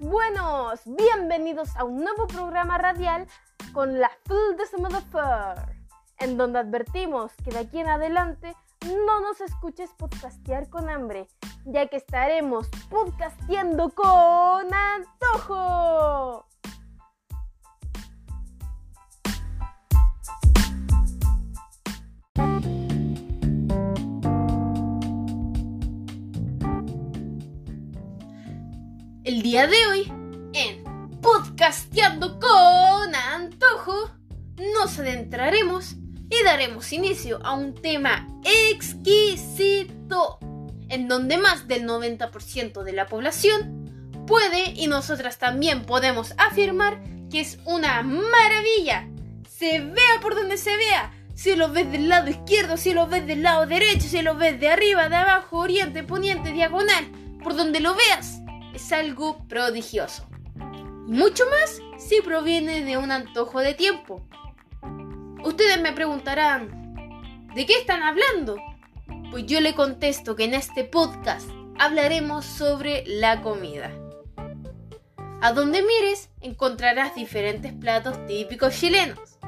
buenos. Bienvenidos a un nuevo programa radial con la Full de Motherfucker, en donde advertimos que de aquí en adelante no nos escuches podcastear con hambre, ya que estaremos podcasteando con antojo. El día de hoy, en Podcasteando con Antojo, nos adentraremos y daremos inicio a un tema exquisito, en donde más del 90% de la población puede y nosotras también podemos afirmar que es una maravilla. Se vea por donde se vea, si lo ves del lado izquierdo, si lo ves del lado derecho, si lo ves de arriba, de abajo, oriente, poniente, diagonal, por donde lo veas es algo prodigioso. Y mucho más si proviene de un antojo de tiempo. Ustedes me preguntarán, ¿de qué están hablando? Pues yo le contesto que en este podcast hablaremos sobre la comida. A donde mires encontrarás diferentes platos típicos chilenos,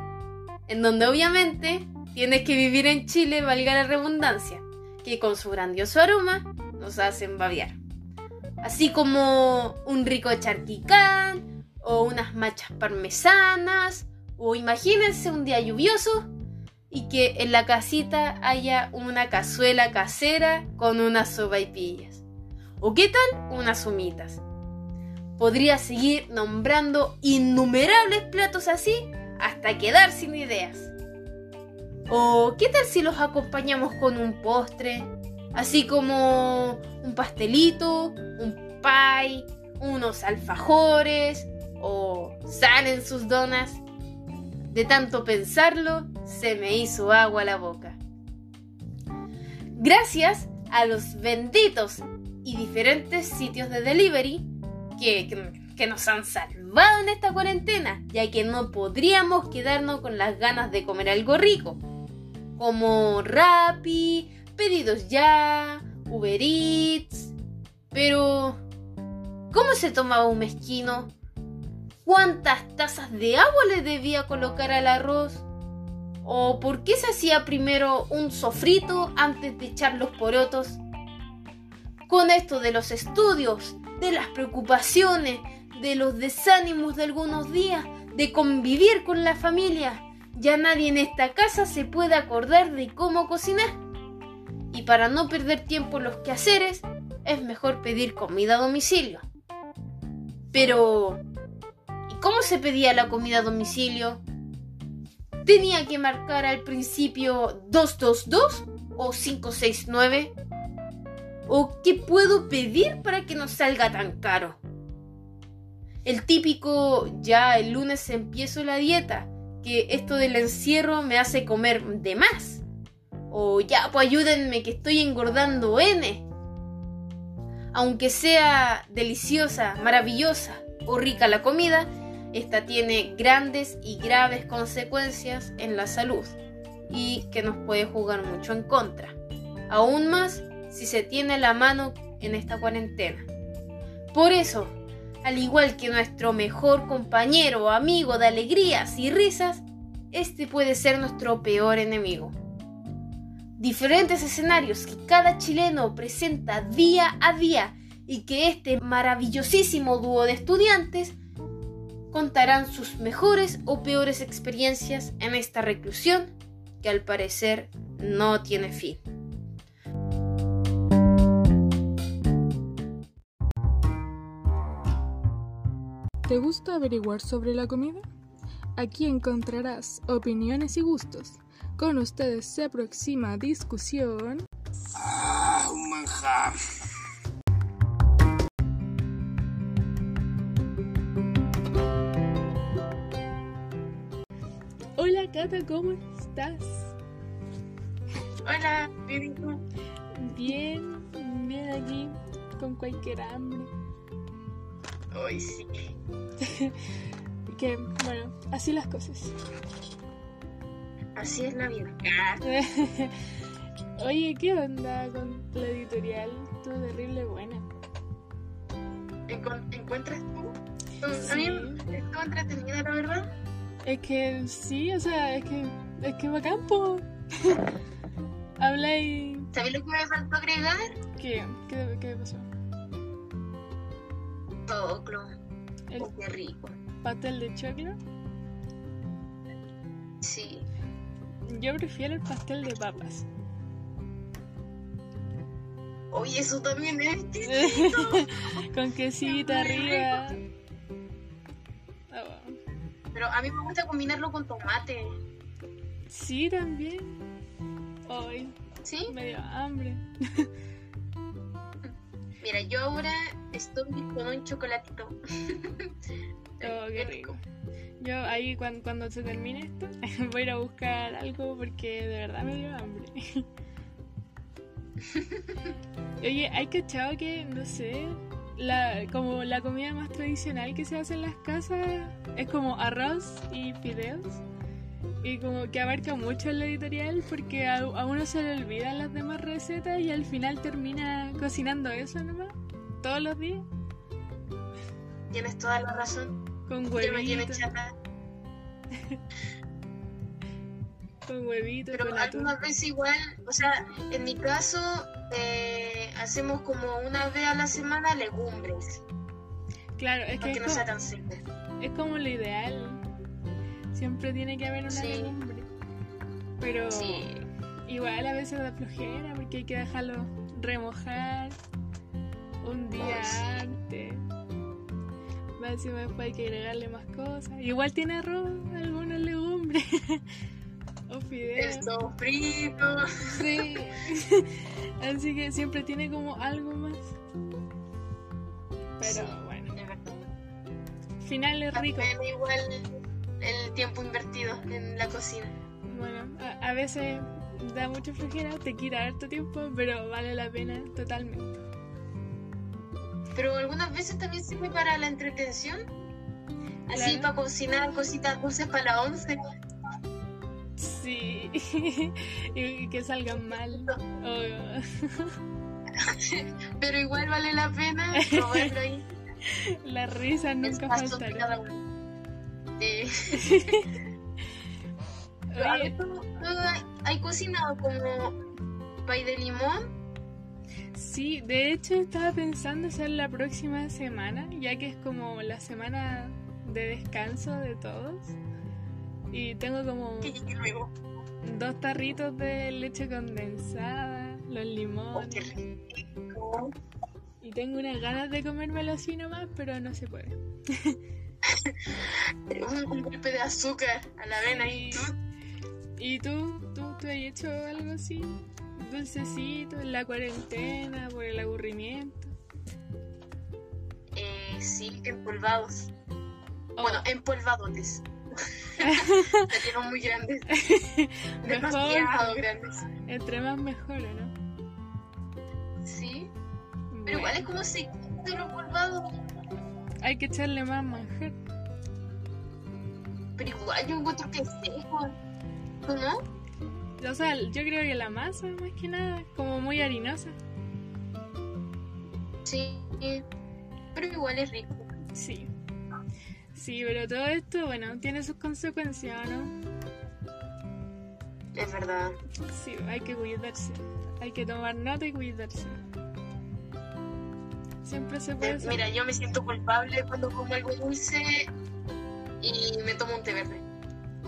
en donde obviamente tienes que vivir en Chile, valga la redundancia, que con su grandioso aroma nos hacen babear así como un rico charquicán o unas machas parmesanas o imagínense un día lluvioso y que en la casita haya una cazuela casera con unas sopaipillas. ¿O qué tal unas humitas? Podría seguir nombrando innumerables platos así hasta quedar sin ideas. ¿O qué tal si los acompañamos con un postre? Así como un pastelito, un pie, unos alfajores o salen sus donas. De tanto pensarlo, se me hizo agua la boca. Gracias a los benditos y diferentes sitios de delivery que, que, nos han salvado en esta cuarentena, ya que no podríamos quedarnos con las ganas de comer algo rico, como Rappi, pedidos ya, Uber Eats. Pero, ¿cómo se tomaba un mezquino? ¿Cuántas tazas de agua le debía colocar al arroz? ¿O por qué se hacía primero un sofrito antes de echar los porotos? Con esto de los estudios, de las preocupaciones, de los desánimos de algunos días, de convivir con la familia, ya nadie en esta casa se puede acordar de cómo cocinar y para no perder tiempo en los quehaceres, es mejor pedir comida a domicilio. Pero, ¿y cómo se pedía la comida a domicilio? ¿Tenía que marcar al principio 222 o 569? ¿O qué puedo pedir para que no salga tan caro? El típico, ya el lunes empiezo la dieta, que esto del encierro me hace comer de más o ya, pues ayúdenme que estoy engordando N. Aunque sea deliciosa, maravillosa o rica la comida, esta tiene grandes y graves consecuencias en la salud y que nos puede jugar mucho en contra. Aún más si se tiene la mano en esta cuarentena. Por eso, al igual que nuestro mejor compañero o amigo de alegrías y risas, este puede ser nuestro peor enemigo diferentes escenarios que cada chileno presenta día a día y que este maravillosísimo dúo de estudiantes contarán sus mejores o peores experiencias en esta reclusión que al parecer no tiene fin. ¿Te gusta averiguar sobre la comida? Aquí encontrarás opiniones y gustos con ustedes se aproxima discusión. Ah, un manjar. Hola Cata, ¿cómo estás? Hola, bien, Bien, bien aquí, con cualquier hambre. Hoy sí. que, bueno, así las cosas. Así es la vida. Oye, ¿qué onda con la editorial? Tú terrible buena. encuentras tú? A mí Sí. estuvo entretenida, la verdad. Es que sí, o sea, es que es que bacán, po. Habláis. ¿Sabéis lo que me faltó agregar? ¿Qué? ¿Qué, qué pasó? Toclo. ¿El Oh, qué rico. pastel de choclo? Sí. Yo prefiero el pastel de papas. Oye, eso también es exquisito. Con quesito Muy arriba. Ah. Pero a mí me gusta combinarlo con tomate. Sí, también. Hoy ¿Sí? me dio hambre. Mira, yo ahora estoy con un chocolatito. Oh, qué rico. Yo ahí cuando, cuando se termine esto voy a ir a buscar algo porque de verdad me dio hambre. Oye, ¿hay cachado que, no sé, la, como la comida más tradicional que se hace en las casas es como arroz y fideos? Y como que abarca mucho en la editorial porque a, a uno se le olvidan las demás recetas y al final termina cocinando eso nomás, todos los días, Tienes toda la razón. Con me chata. con huevitos, Pero con algunas veces igual, o sea, en mi caso, eh, hacemos como una vez a la semana legumbres. Claro, es que es no como, sea tan seco. es como lo ideal. Siempre tiene que haber una Sí. legumbre. Pero Sí. igual a veces da flojera porque hay que dejarlo remojar un día Oh, sí. antes. Más encima después hay que agregarle más cosas. Igual tiene arroz, algunas legumbres. o fideos. El sofrito. Sí. Así que siempre tiene como algo más. Pero Sí. bueno, verdad. final es rico. También igual el tiempo invertido en la cocina. Bueno, a, a veces da mucha flojera, te quita harto tiempo, pero vale la pena totalmente. Pero algunas veces también sirve para la entretención. Así Claro. para cocinar cositas dulces para la once. Sí, y, que salgan mal. Oh, Pero igual vale la pena probarlo ahí. las risas nunca uno. Sí. Oye, ver, ¿tú, tú hay- hay cocinado como pay de limón? Sí, de hecho estaba pensando hacer la próxima semana, ya que es como la semana de descanso de todos. Y tengo como luego. dos tarritos de leche condensada, los Oh, limones. Y tengo unas ganas de comérmelo así nomás, pero no se puede. Un, golpe de azúcar a la avena y Sí. ¿Y tú? ¿Tú, tú has hecho algo así? Dulcecito en la cuarentena, por el aburrimiento. eh, sí, empolvados. Oh, Bueno, empolvadotes. Se quedaron muy grandes. Demasiado grandes. entre más mejor, ¿o ¿no? Sí. Pero igual es como si lo empolvado. Hay que echarle más manjar. Pero igual yo encuentro que es seco. ¿Tú no? O sea, yo creo que la masa, más que nada, como muy harinosa. Sí. Pero igual es rico. Sí. Sí, pero todo esto, bueno, tiene sus consecuencias, ¿no? Es verdad. Sí, hay que cuidarse. Hay que tomar nota y cuidarse. Siempre se puede Eh, hacer. Mira, yo me siento culpable cuando como algo dulce y me tomo un té verde.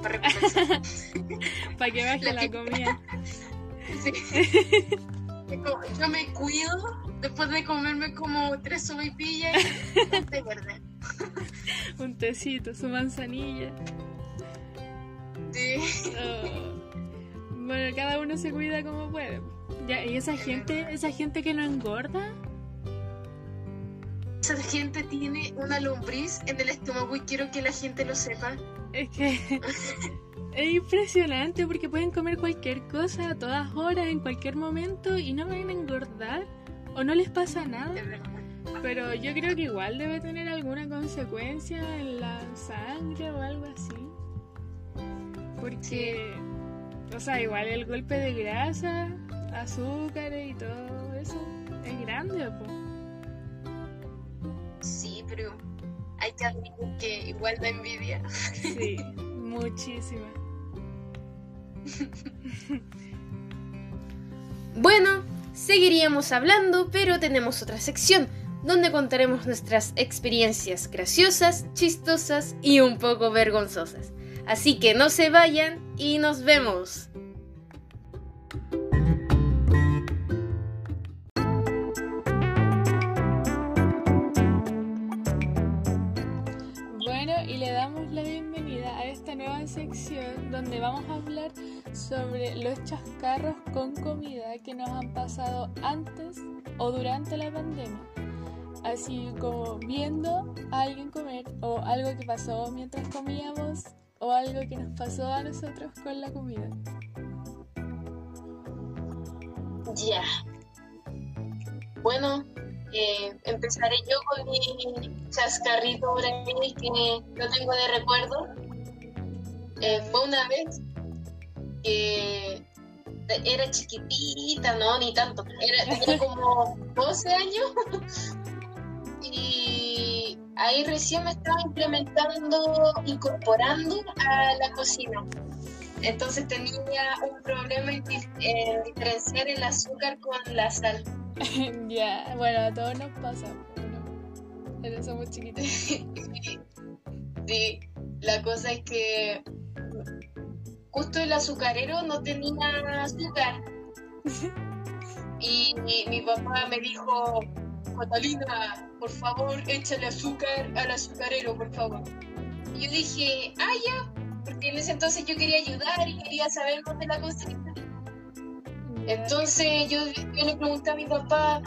Para recompensar. Para que baje La la comida. Sí. Como, Yo me cuido después de comerme como tres sopaipillas y un té verde. Un tecito, su manzanilla. Sí. Oh. Bueno, cada uno se cuida como puede. Ya, y esa gente, esa gente que no engorda, Esa gente tiene una lombriz en el estómago y quiero que la gente lo sepa. Es que es impresionante porque pueden comer cualquier cosa a todas horas, en cualquier momento y no van a engordar o no les pasa nada. Pero yo creo que igual debe tener alguna consecuencia en la sangre o algo así. Porque, o sea, igual el golpe de grasa, azúcar y todo eso es grande, po. pero hay que admitir que igual da envidia. Sí, muchísima. Bueno, seguiríamos hablando, pero tenemos otra sección donde contaremos nuestras experiencias graciosas, chistosas y un poco vergonzosas. Así que no se vayan y nos vemos. Sobre los chascarros con comida que nos han pasado antes o durante la pandemia. Así como viendo a alguien comer o algo que pasó mientras comíamos o algo que nos pasó a nosotros con la comida. Ya. Bueno, eh, empezaré yo con mi chascarrito por que no tengo de recuerdo. Eh, fue una vez que era chiquitita, no, ni tanto. Era, tenía como 12 años. y ahí recién me estaba implementando, incorporando a la cocina. Entonces tenía un problema en, dif- en diferenciar el azúcar con la sal. ya, bueno, a todos nos pasa. Pero somos chiquitos. Sí, la cosa es que justo el azucarero no tenía azúcar. Y mi, mi papá me dijo, Catalina, por favor, échale azúcar al azucarero, por favor. Y yo dije, ah, ya, porque en ese entonces yo quería ayudar y quería saber dónde la cocina. Entonces yo, yo le pregunté a mi papá,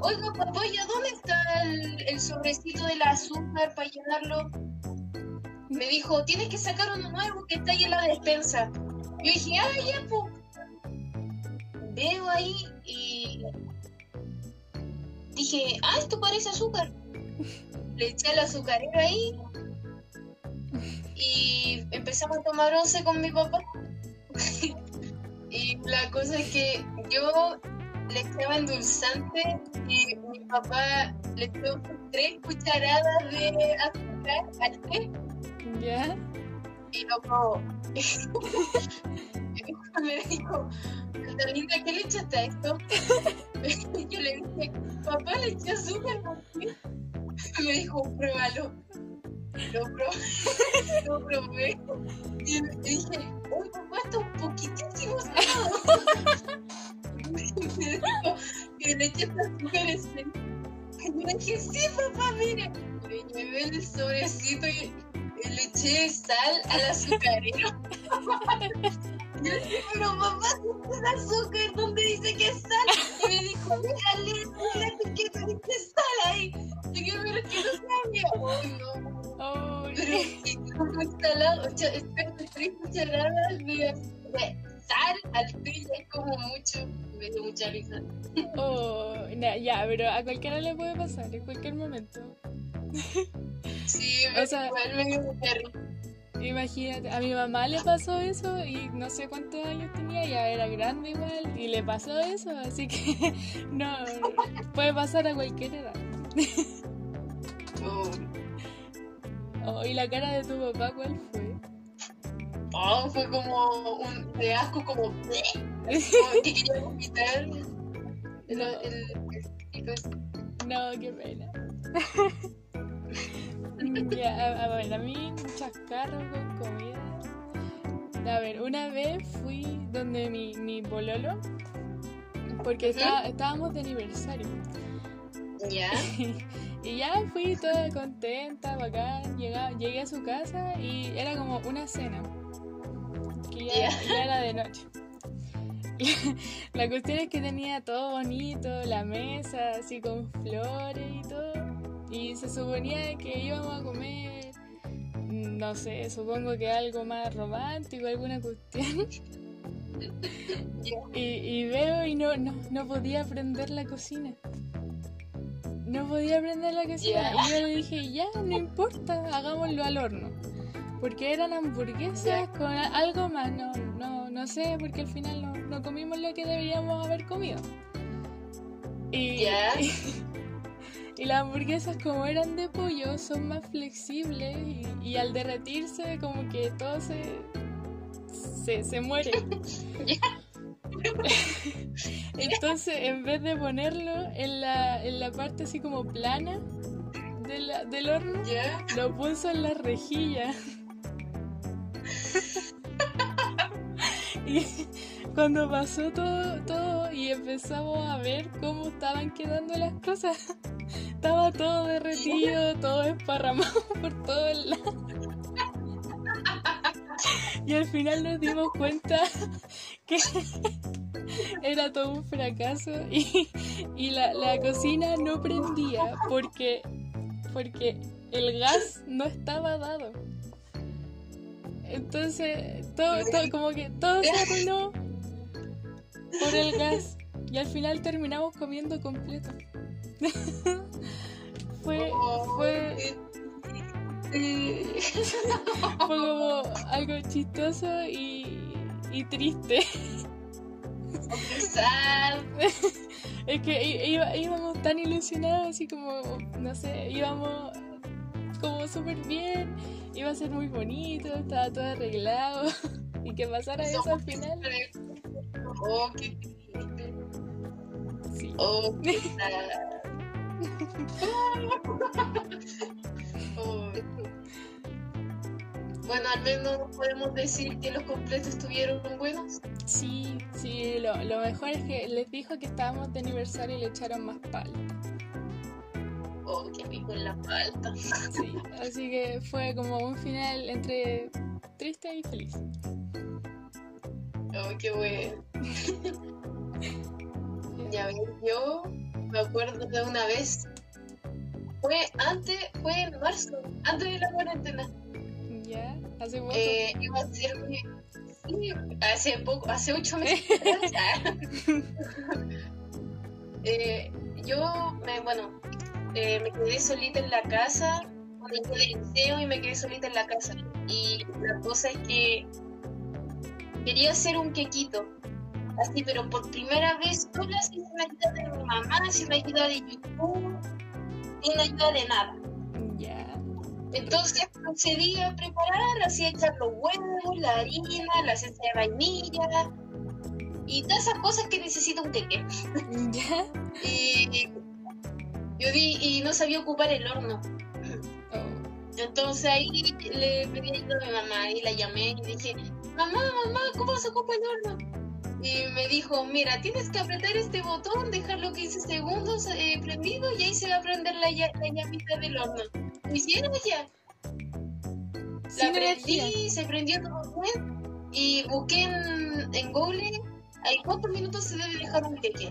oiga papá, ¿ya dónde está el, el sobrecito del azúcar para llenarlo? Me dijo, tienes que sacar uno nuevo que está ahí en la despensa. Yo dije, ah, ya, pues. Veo ahí y dije, ah, esto parece azúcar. Le eché el azucarero ahí y empezamos a tomar once con mi papá. y la cosa es que yo le echaba endulzante y mi papá le echó tres cucharadas de azúcar al té ¿Ya? y loco me dijo Catalina ¿qué le echaste a esto? yo le dije papá le eché azúcar ¿por qué?". me dijo pruébalo lo probé lo probé y dije uy papá está un poquitísimo salado me dijo que le echaste azúcar ese y yo le dije sí papá mire le llevé el sobrecito y le eché sal al azucarero. Yo le dije, pero papá, si es azúcar, ¿dónde dice que es sal? Y me dijo, déjale, déjale que te dice sal ahí. Yo, pero es que no sabía. Uy, no. Oh, Pero y como instalado, o sea, espérate, tres cucharadas de, sal al ya es como mucho. Me dio mucha risa. oh, na- ya, pero a cualquiera le puede pasar, en cualquier momento. Sí, O sea- igual me dio. Imagínate, a mi mamá le pasó eso y no sé cuántos años tenía, ya era grande igual, y le pasó eso, así que no, puede pasar a cualquier edad. Oh. Oh, ¿Y la cara de tu papá cuál fue? Oh, fue como un de asco, como, como que quería vomitar. El, el, el- el- No, qué pena. ya, a, ver, a mí chascarro con comida. A ver, una vez fui donde mi, mi pololo, porque estaba- estábamos de aniversario. ya, Y ya fui toda contenta, bacán, llega- llegué a su casa y era como una cena, que ya, Ya. ya era de noche. La cuestión es que tenía todo bonito, la mesa así con flores y todo, y se suponía que íbamos a comer, mm, no sé, supongo que algo más romántico, alguna cuestión. Y, y veo y no, no, no podía prender la cocina. No podía prender la cocina. Y yo le dije, ya, no importa, hagámoslo al horno. Porque eran hamburguesas con algo más. No, no, no sé, porque al final no, no comimos lo que deberíamos haber comido. Y, Ya. Y las hamburguesas como eran de pollo son más flexibles y, y al derretirse como que todo se, se, se muere. Entonces en vez de ponerlo en la, en la parte así como plana de la- del horno, lo puso en la rejilla. y cuando pasó todo, todo y empezamos a ver cómo estaban quedando las cosas, estaba todo derretido, todo esparramado por todo el lado. Y al final nos dimos cuenta que era todo un fracaso y, y la, la cocina no prendía porque, porque el gas no estaba dado. Entonces, todo, todo- como que todo se arruinó por el gas. Y al final terminamos comiendo completo. fue, fue, Eh, fue como algo chistoso y, y triste. Es que iba- íbamos tan ilusionados, así como, no sé, íbamos como súper bien, iba a ser muy bonito, estaba todo arreglado. Y que pasara eso al final, Oh, qué triste. sí. Oh, qué. Oh. Bueno, al menos podemos decir que los completos estuvieron buenos. Sí, sí, lo, lo mejor es que les dijo que estábamos de aniversario y le echaron más palta. Oh, qué rico en la falta. Sí, así que fue como un final entre triste y feliz. Oh, qué bueno. Ya ves, yo me acuerdo de una vez. Fue antes, fue en marzo, antes de la cuarentena. ¿Ya? ¿Hace poco? Eh, iba a ser mi. Sí, hace poco, hace ocho meses. Eh, yo, me, bueno, eh, me quedé solita en la casa. Cuando del liceo y me quedé solita en la casa. Y la cosa es que quería hacer un quequito. Así, pero por primera vez sola, sin la ayuda de mi mamá, sin la ayuda de YouTube, sin ayuda de nada. Ya. Entonces procedí a preparar, así a echar los huevos, la harina, la esencia de vainilla y todas esas cosas que necesita un queque. ¿Ya? Y yo di, y no sabía ocupar el horno. Oh. Entonces ahí le pedí ayuda a mi mamá y la llamé y dije, mamá, mamá, ¿cómo se ocupa el horno? Y me dijo, mira, tienes que apretar este botón, dejarlo 15 segundos eh, prendido y ahí se va a prender la, la llamita del horno. Lo hicieron ya. La prendí, se prendió todo bien y busqué en, en Google ¿hay cuántos minutos se debe dejar un queque?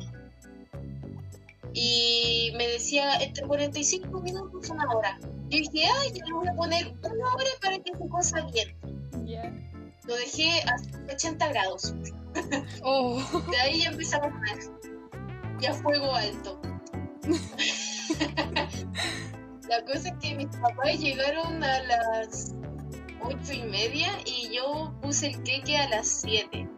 Y me decía entre 45 minutos una hora. Yo dije, ay, ya le voy a poner una hora para que se cosa bien. Lo dejé a 80 grados. Oh. De ahí ya empezaba a comer. Y a fuego alto. La cosa es que mis papás llegaron a las ocho y media y yo puse el queque a las 7.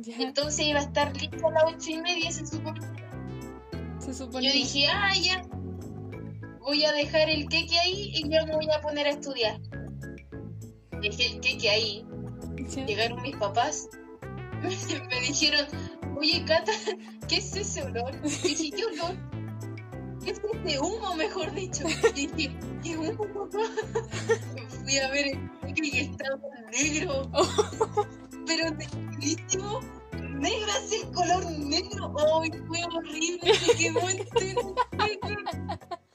Ya. Entonces iba a estar listo a las ocho y media, se supone. Se supone. Yo dije, ah, ya. Voy a dejar el queque ahí y ya me voy a poner a estudiar. Dejé el queque ahí. Ya. Llegaron mis papás. Me dijeron, oye, Cata, ¿qué es ese olor? Y dije, ¿qué olor? ¿Qué es ese humo, mejor dicho? Y dije, ¿qué humo? Fui a ver el y estaba negro. Pero negrísimo. Negro así color negro. ¡Ay, fue horrible! Se quemó entero.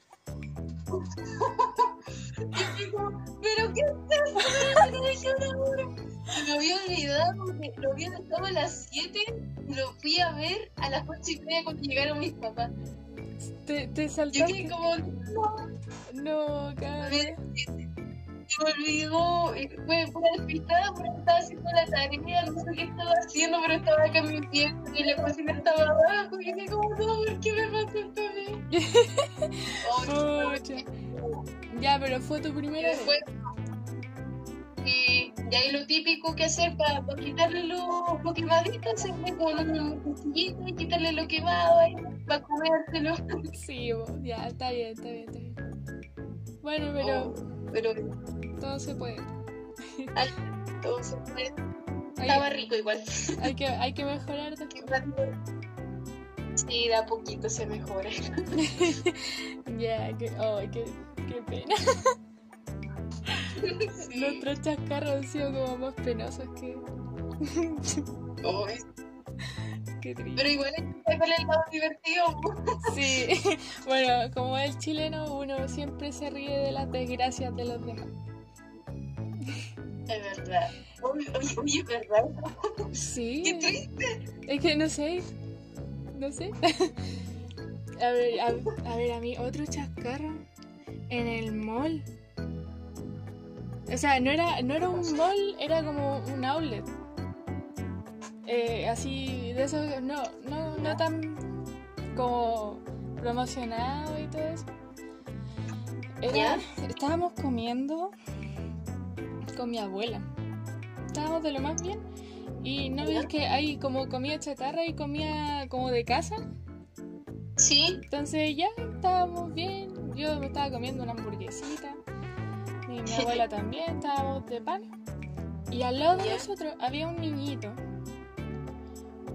Y digo, ¿pero qué es esto? ¿Me dejé una hora? Se me había olvidado que lo había dejado a las 7 y lo fui a ver a las 8 y media cuando llegaron mis papás. Te, te Yo saltaste. quedé como, no, No, se me olvidó, y fue fue despistada porque estaba haciendo la tarea, no sé qué estaba haciendo, pero estaba acá en mi pieza y la cocina estaba abajo. Y dije, como, no, ¿por qué me pasó esto a mí? Ya, pero fue tu primera después, y ahí lo típico que hacer para, quitarle lo, lo quemadito, fue con un cuchillito y quitarle lo quemado ahí, para comértelo. Sí, ya, está bien, está bien, está bien. Bueno, pero Oh, pero todo se puede. ay, todo se. Hay, Estaba rico igual. hay que, hay que mejorar después. Sí, de a poquito se mejora. Ya, que, ay, qué, qué pena. Sí. Nuestros chascarros han sido como más penosos que. Ay, qué triste. pero igual sacarle el lado divertido. Sí, bueno, como el chileno, uno siempre se ríe de las desgracias de los demás. Es verdad. Oye, es verdad. Qué Sí, triste. es que no sé, no sé. A ver, a, a ver, a mí otro chascarro en el mall. O sea, no era, no era un mall, era como un outlet. Eh, así, de eso, no, no, no tan como promocionado y todo eso. Era, estábamos comiendo con mi abuela. Estábamos de lo más bien. Y no ves que hay como comida chatarra y comida como de casa. Sí. Entonces ya estábamos bien. Yo me estaba comiendo una hamburguesita. Y mi abuela también, estábamos de pan. Y al lado de nosotros había un niñito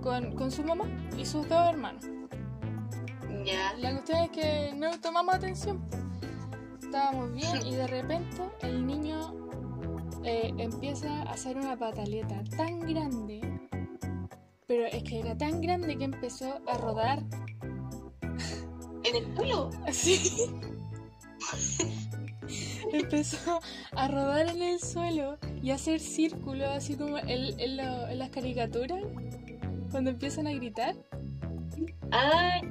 con, con su mamá y sus dos hermanos. Ya. La cuestión es que no tomamos atención. Estábamos bien y de repente el niño eh, empieza a hacer una pataleta tan grande. Pero es que era tan grande que empezó a rodar En el culo. así. empezó a rodar en el suelo y a hacer círculos así como en, en lo- en las caricaturas cuando empiezan a gritar. Ay,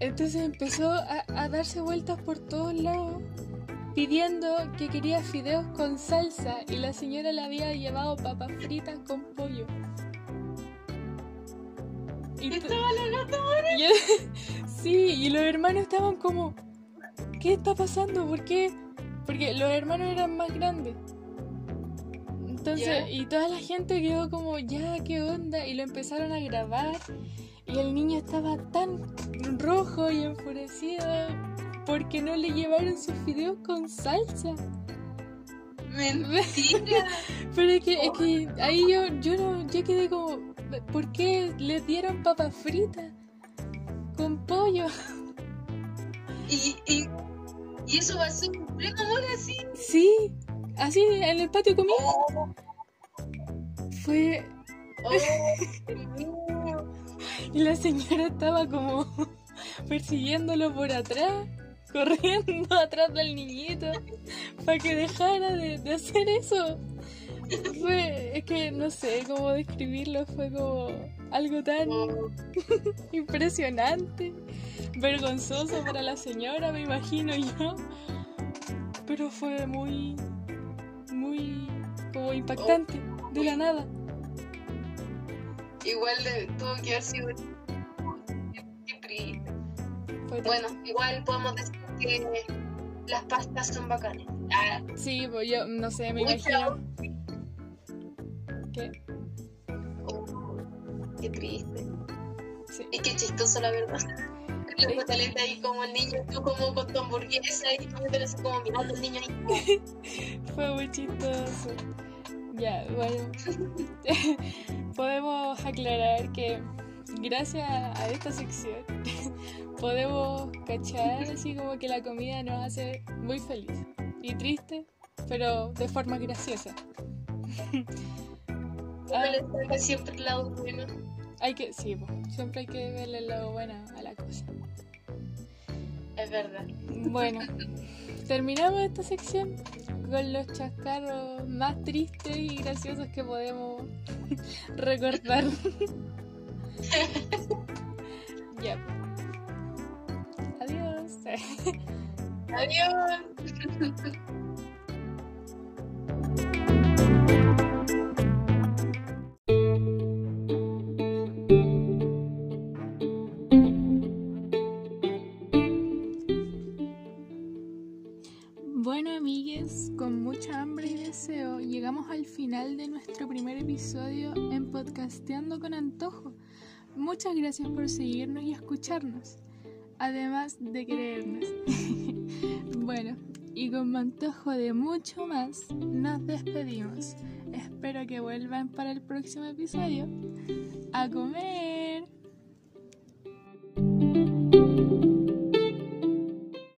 Entonces empezó a, a darse vueltas por todos lados pidiendo que quería fideos con salsa y la señora le había llevado papas fritas con pollo. Y y él- sí, y los hermanos estaban como, ¿qué está pasando? ¿Por qué? Porque los hermanos eran más grandes. Entonces, Ya. y toda la gente quedó como, ya, ¿qué onda? Y lo empezaron a grabar. Y el niño estaba tan rojo y enfurecido porque no le llevaron sus fideos con salsa. Mentira. Pero es que, es que ahí yo, yo no, yo quedé como, ¿por qué les dieron papas fritas? Con pollo. Y, y, y eso va a ser un pleno amor así. Sí, así en el patio conmigo. Oh, Fue. oh. Y la señora estaba como persiguiéndolo por atrás, corriendo atrás del niñito, para que dejara de, de hacer eso. Fue, es que no sé cómo describirlo, fue como algo tan impresionante, vergonzoso para la señora, me imagino yo. Pero fue muy, muy como impactante, de la nada. Igual tuvo que haber sido. Bueno, igual podemos decir que las pastas son bacanas. Ah, Sí, pues yo no sé, me imagino. Que, oh, qué triste. sí. Y qué chistoso, la verdad. La pataleta ahí como el niño, tú como con tu hamburguesa y comiéndole así como mirando al niño ahí. Fue muy chistoso. Ya, bueno. podemos aclarar que gracias a esta sección podemos cachar así como que la comida nos hace muy feliz y triste, pero de forma graciosa. Uno Ah, le saca siempre el lado bueno. hay que, sí, siempre hay que verle lo bueno a la cosa. Es verdad. Bueno, terminamos esta sección con los chascarros más tristes y graciosos que podemos recordar. ya. Adiós. Adiós. Podcasteando con Antojo. muchas gracias por seguirnos y escucharnos, además de creernos. bueno, y con mantojo de mucho más, nos despedimos. Espero que vuelvan para el próximo episodio a comer